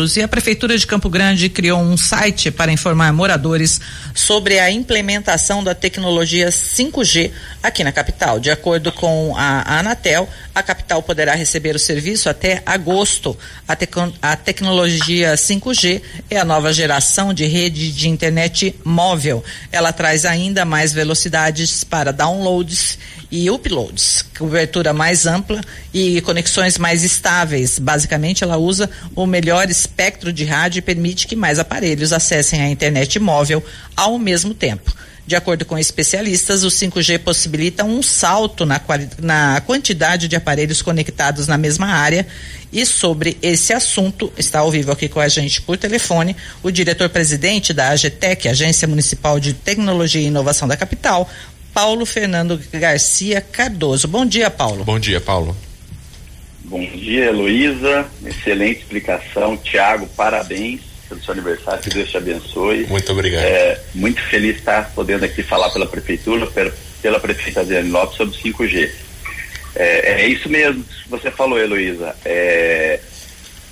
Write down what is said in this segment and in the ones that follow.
E a Prefeitura de Campo Grande criou um site para informar moradores sobre a implementação da tecnologia 5G aqui na capital. De acordo com a Anatel, a capital poderá receber o serviço até agosto. A, a tecnologia 5G é a nova geração de rede de internet móvel. Ela traz ainda mais velocidades para downloads e uploads, cobertura mais ampla e conexões mais estáveis. Basicamente, ela usa o melhor espectro de rádio e permite que mais aparelhos acessem a internet móvel ao mesmo tempo. De acordo com especialistas, o 5G possibilita um salto na, na quantidade de aparelhos conectados na mesma área. E sobre esse assunto, está ao vivo aqui com a gente por telefone o diretor-presidente da AGTEC, Agência Municipal de Tecnologia e Inovação da Capital, Paulo Fernando Garcia Cardoso. Bom dia, Paulo. Bom dia, Paulo. Bom dia, Heloísa. Excelente explicação. Tiago, parabéns pelo seu aniversário, que Deus te abençoe. Muito obrigado. É, muito feliz de estar podendo aqui falar pela Prefeitura, pela, pela prefeita Adriane Lopes sobre 5G. É, é isso mesmo que você falou, Heloísa. É,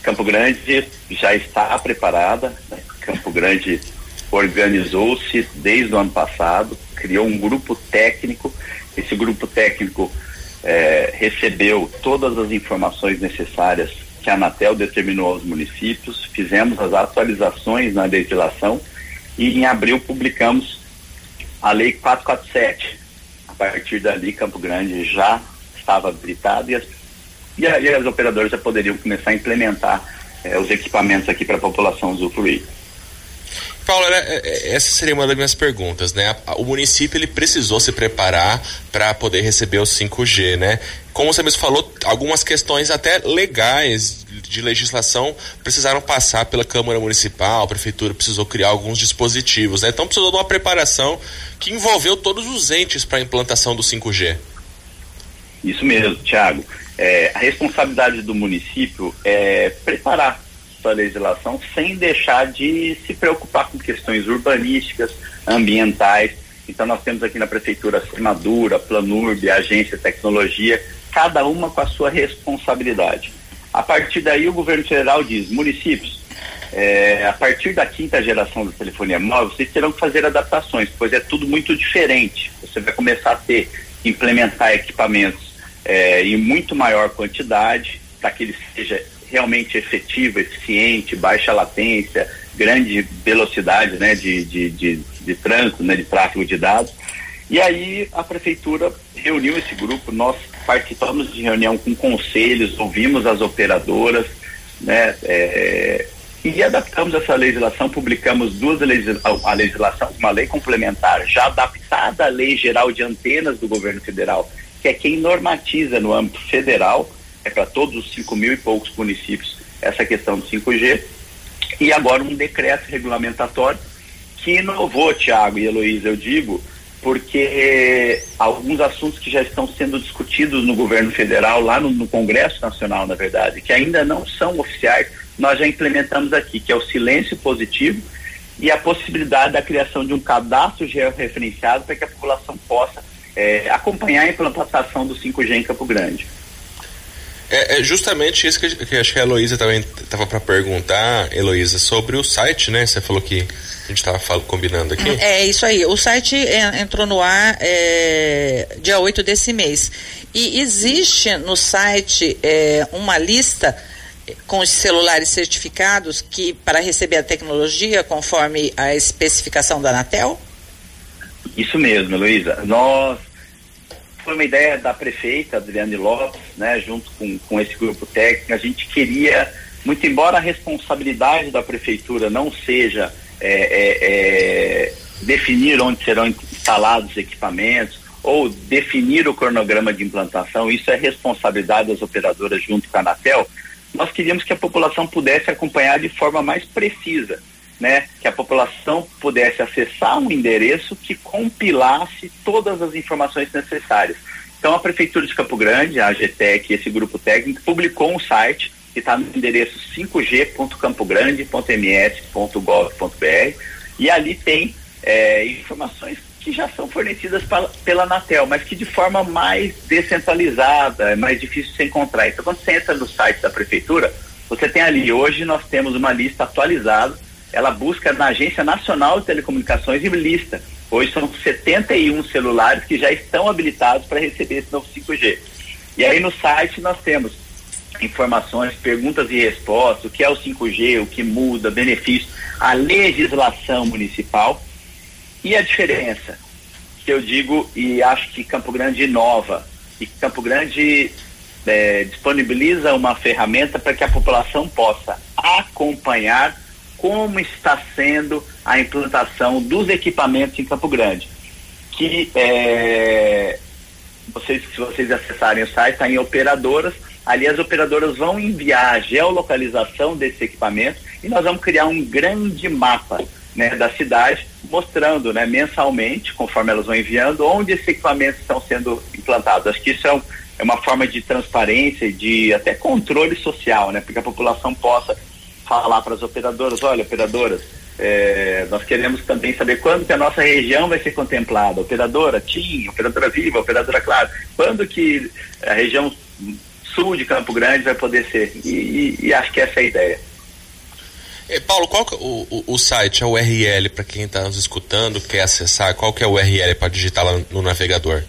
Campo Grande já está preparada, né? Campo Grande organizou-se desde o ano passado, criou um grupo técnico. Esse grupo técnico é, recebeu todas as informações necessárias que a Anatel determinou aos municípios, fizemos as atualizações na legislação e em abril publicamos a Lei 447. A partir dali, Campo Grande já estava habilitado e as, e as operadoras já poderiam começar a implementar é, os equipamentos aqui para a população usufruir. Paulo, é, é, essa seria uma das minhas perguntas, né? O município ele precisou se preparar para poder receber o 5G, né? Como você mesmo falou, algumas questões até legais de legislação precisaram passar pela Câmara Municipal, a Prefeitura precisou criar alguns dispositivos, né? Então precisou de uma preparação que envolveu todos os entes para a implantação do 5G. Isso mesmo, Tiago. É, a responsabilidade do município é preparar sua legislação sem deixar de se preocupar com questões urbanísticas, ambientais. Então nós temos aqui na prefeitura a Planurb, Agência Tecnologia, cada uma com a sua responsabilidade. A partir daí o governo federal diz, municípios, é, a partir da quinta geração da telefonia móvel, vocês terão que fazer adaptações, pois é tudo muito diferente. Você vai começar a ter, implementar equipamentos é, em muito maior quantidade, para que ele seja realmente efetivo, eficiente, baixa latência, grande velocidade né, de, de, de, de trânsito, né, de tráfego de dados. E aí a prefeitura reuniu esse grupo, nós participamos de reunião com conselhos, ouvimos as operadoras, né, é, e adaptamos essa legislação, publicamos duas a legislação, uma lei complementar já adaptada à lei geral de antenas do governo federal, que é quem normatiza no âmbito federal é para todos os 5 mil e poucos municípios essa questão do 5G. E agora um decreto regulamentatório que inovou, Tiago e Heloísa, eu digo, porque alguns assuntos que já estão sendo discutidos no governo federal, lá no, no, Congresso Nacional, na verdade, que ainda não são oficiais, nós já implementamos aqui, que é o silêncio positivo e a possibilidade da criação de um cadastro georreferenciado para que a população possa é, acompanhar a implantação do 5G em Campo Grande. É, é, justamente isso que, que acho que a Heloísa também estava para perguntar, Heloísa, sobre o site, né? Você falou que a gente estava combinando aqui. É isso aí. O site entrou no ar é, dia 8 desse mês. E existe no site é, uma lista com os celulares certificados que para receber a tecnologia conforme a especificação da Anatel? Isso mesmo, Luísa. Nós foi uma ideia da prefeita Adriane Lopes, né, junto com, com esse grupo técnico. A gente queria, muito embora a responsabilidade da prefeitura não seja é, é, é, definir onde serão instalados os equipamentos ou definir o cronograma de implantação, isso é responsabilidade das operadoras junto com a Anatel. Nós queríamos que a população pudesse acompanhar de forma mais precisa né, que a população pudesse acessar um endereço que compilasse todas as informações necessárias. Então, a Prefeitura de Campo Grande, a AGTEC, esse grupo técnico, publicou um site que está no endereço 5g.campogrande.ms.gov.br. E ali tem é, informações que já são fornecidas pela, pela Anatel, mas que de forma mais descentralizada, é mais difícil de se encontrar. Então, quando você entra no site da prefeitura, você tem ali, hoje nós temos uma lista atualizada, ela busca na Agência Nacional de Telecomunicações e lista. Hoje são 71 celulares que já estão habilitados para receber esse novo 5G. E aí no site nós temos informações, perguntas e respostas, o que é o 5G, o que muda, benefícios, a legislação municipal e a diferença que eu digo e acho que Campo Grande inova e Campo Grande é, disponibiliza uma ferramenta para que a população possa acompanhar como está sendo a implantação dos equipamentos em Campo Grande. Que é, vocês, se vocês acessarem o site, está em operadoras. Ali as operadoras vão enviar a geolocalização desse equipamento e nós vamos criar um grande mapa né, da cidade, mostrando né, mensalmente, conforme elas vão enviando, onde esses equipamentos estão sendo implantados. Acho que isso é, um, é uma forma de transparência de até controle social, né, porque a população possa falar para as operadoras, olha, operadoras, é, nós queremos também saber quando que a nossa região vai ser contemplada, operadora TIM, operadora Viva, operadora Claro, quando que a região sul de Campo Grande vai poder ser, e, e, e acho que essa é a ideia. E, Paulo, qual que, é o, o, o site, a URL, para quem está nos escutando, quer acessar, qual que é a URL para digitar lá no navegador?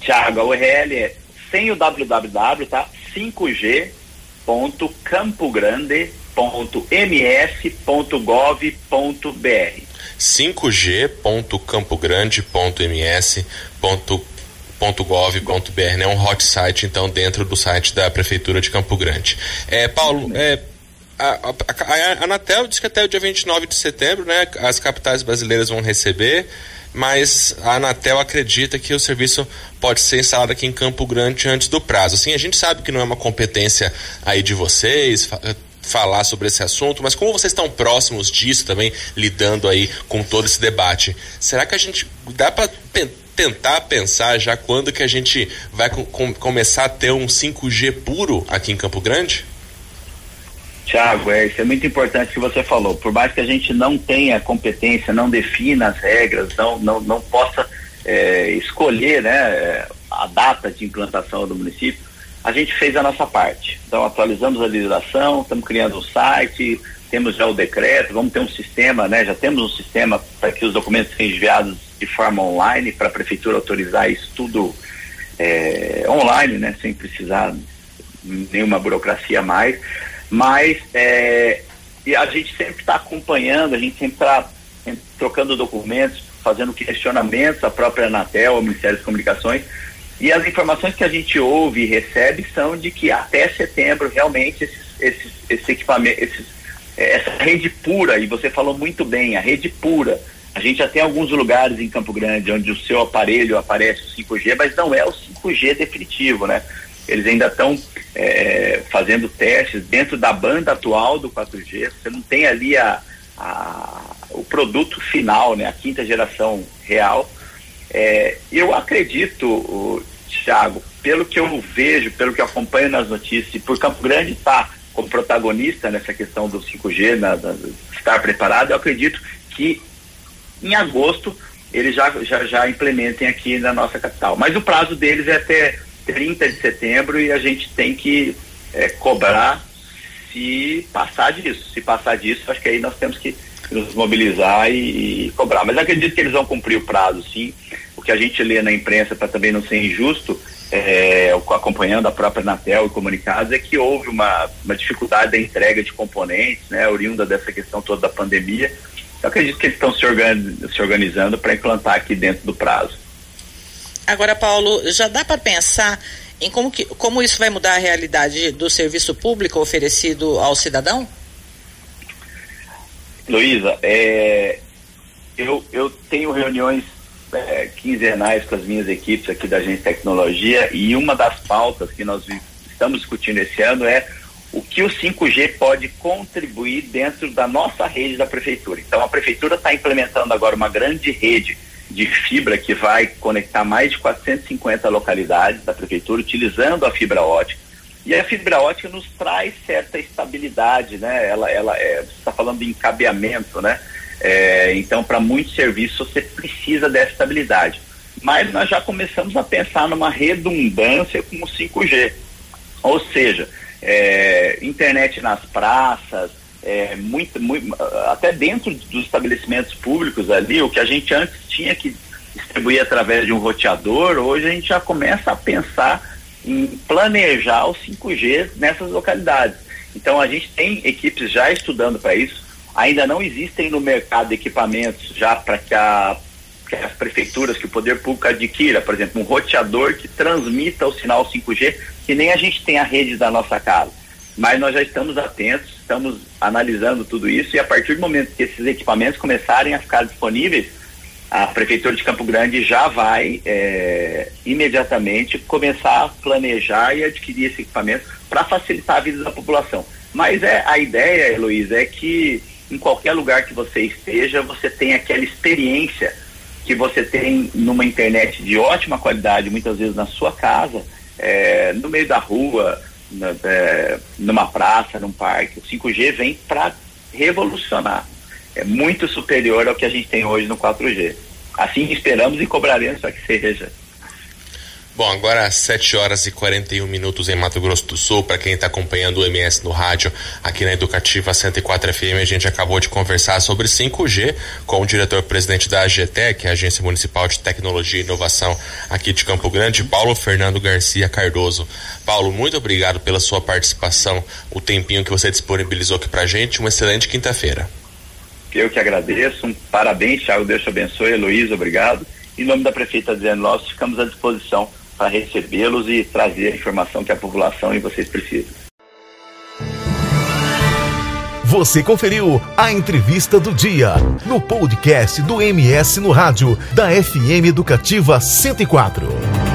Tiago, a URL é sem o www, tá? 5G, ponto Campo Grande 5g.ms.gov.br. 5g.campogrande.ms.gov.br .gov.br, né? Um hot site, então, dentro do site da Prefeitura de Campo Grande. É, Paulo, é, a, a, a, Anatel diz que até o dia 29 de setembro, né? As capitais brasileiras vão receber, mas a Anatel acredita que o serviço pode ser instalado aqui em Campo Grande antes do prazo. Assim, a gente sabe que não é uma competência aí de vocês, falar sobre esse assunto, mas como vocês estão próximos disso também, lidando aí com todo esse debate, será que a gente dá para tentar pensar já quando que a gente vai com, começar a ter um 5G puro aqui em Campo Grande? Tiago, é, isso é muito importante que você falou. Por mais que a gente não tenha competência, não defina as regras, não, não, não possa é, escolher né, a data de implantação do município, a gente fez a nossa parte. Então, atualizamos a legislação, estamos criando o um site, temos já o decreto, vamos ter um sistema, né? Já temos um sistema para que os documentos sejam enviados de forma online, para a prefeitura autorizar isso tudo é, online, né? Sem precisar nenhuma burocracia mais. Mas é, e a gente sempre está acompanhando, a gente sempre está trocando documentos, fazendo questionamentos à própria Anatel, ao Ministério das Comunicações, e as informações que a gente ouve e recebe são de que até setembro realmente esses, esses, esses equipamentos, esses, é, essa rede pura, e você falou muito bem, a rede pura. A gente já tem alguns lugares em Campo Grande onde o seu aparelho aparece o 5G, mas não é o 5G definitivo, né? Eles ainda estão é, fazendo testes dentro da banda atual do 4G. Você não tem ali a, a, o produto final, né? A quinta geração real. É, eu acredito, Thiago, pelo que eu vejo, pelo que acompanho nas notícias, e por Campo Grande está como protagonista nessa questão do 5G, na, na, estar preparado, eu acredito que em agosto eles já, já, já implementem aqui na nossa capital. Mas o prazo deles é até 30 de setembro e a gente tem que é, cobrar se passar disso. Se passar disso, acho que aí nós temos que nos mobilizar e, e cobrar. Mas acredito que eles vão cumprir o prazo, sim. O que a gente lê na imprensa, para também não ser injusto, é, acompanhando a própria Anatel e comunicados, é que houve uma, uma dificuldade da entrega de componentes, né, oriunda dessa questão toda da pandemia. Eu acredito que eles estão se, organiz, se organizando para implantar aqui dentro do prazo. Agora, Paulo, já dá para pensar em como, que, como isso vai mudar a realidade do serviço público oferecido ao cidadão? Luísa, é, eu, eu tenho reuniões é, quinzenais com as minhas equipes aqui da Agência Tecnologia e uma das pautas que nós estamos discutindo esse ano é o que o 5G pode contribuir dentro da nossa rede da prefeitura. Então a prefeitura está implementando agora uma grande rede de fibra que vai conectar mais de 450 localidades da prefeitura utilizando a fibra ótica e a fibra ótica nos traz certa estabilidade, né? Ela, ela é, você está falando de encabeamento, né? É, então, para muitos serviços, você precisa dessa estabilidade. Mas nós já começamos a pensar numa redundância com o 5G. Ou seja, é, internet nas praças, é, muito, muito, até dentro dos estabelecimentos públicos ali, o que a gente antes tinha que distribuir através de um roteador, hoje a gente já começa a pensar em planejar o 5G nessas localidades. Então a gente tem equipes já estudando para isso. Ainda não existem no mercado equipamentos já para que, que, as prefeituras, que o poder público adquira, por exemplo, um roteador que transmita o sinal 5G, que nem a gente tem a rede da nossa casa. Mas nós já estamos atentos, estamos analisando tudo isso e a partir do momento que esses equipamentos começarem a ficar disponíveis, a Prefeitura de Campo Grande já vai é, imediatamente começar a planejar e adquirir esse equipamento para facilitar a vida da população. Mas é a ideia, Heloísa, é que em qualquer lugar que você esteja, você tem aquela experiência que você tem numa internet de ótima qualidade, muitas vezes na sua casa, é, no meio da rua, na, é, numa praça, num parque. O 5G vem para revolucionar é muito superior ao que a gente tem hoje no 4G. Assim esperamos e cobraremos para que seja. Bom, agora às 7 horas e 41 minutos em Mato Grosso do Sul. Para quem está acompanhando o MS no rádio, aqui na Educativa 104 FM, a gente acabou de conversar sobre 5G com o diretor-presidente da AGTEC, a Agência Municipal de Tecnologia e Inovação aqui de Campo Grande, Paulo Fernando Garcia Cardoso. Paulo, muito obrigado pela sua participação, o tempinho que você disponibilizou aqui para gente. Uma excelente quinta-feira. Eu que agradeço. Um parabéns, Thiago. Deus te abençoe. Heloísa, obrigado. Em nome da prefeita Adriano nós ficamos à disposição para recebê-los e trazer a informação que a população e vocês precisam. Você conferiu a entrevista do dia no podcast do MS no rádio da FM Educativa 104.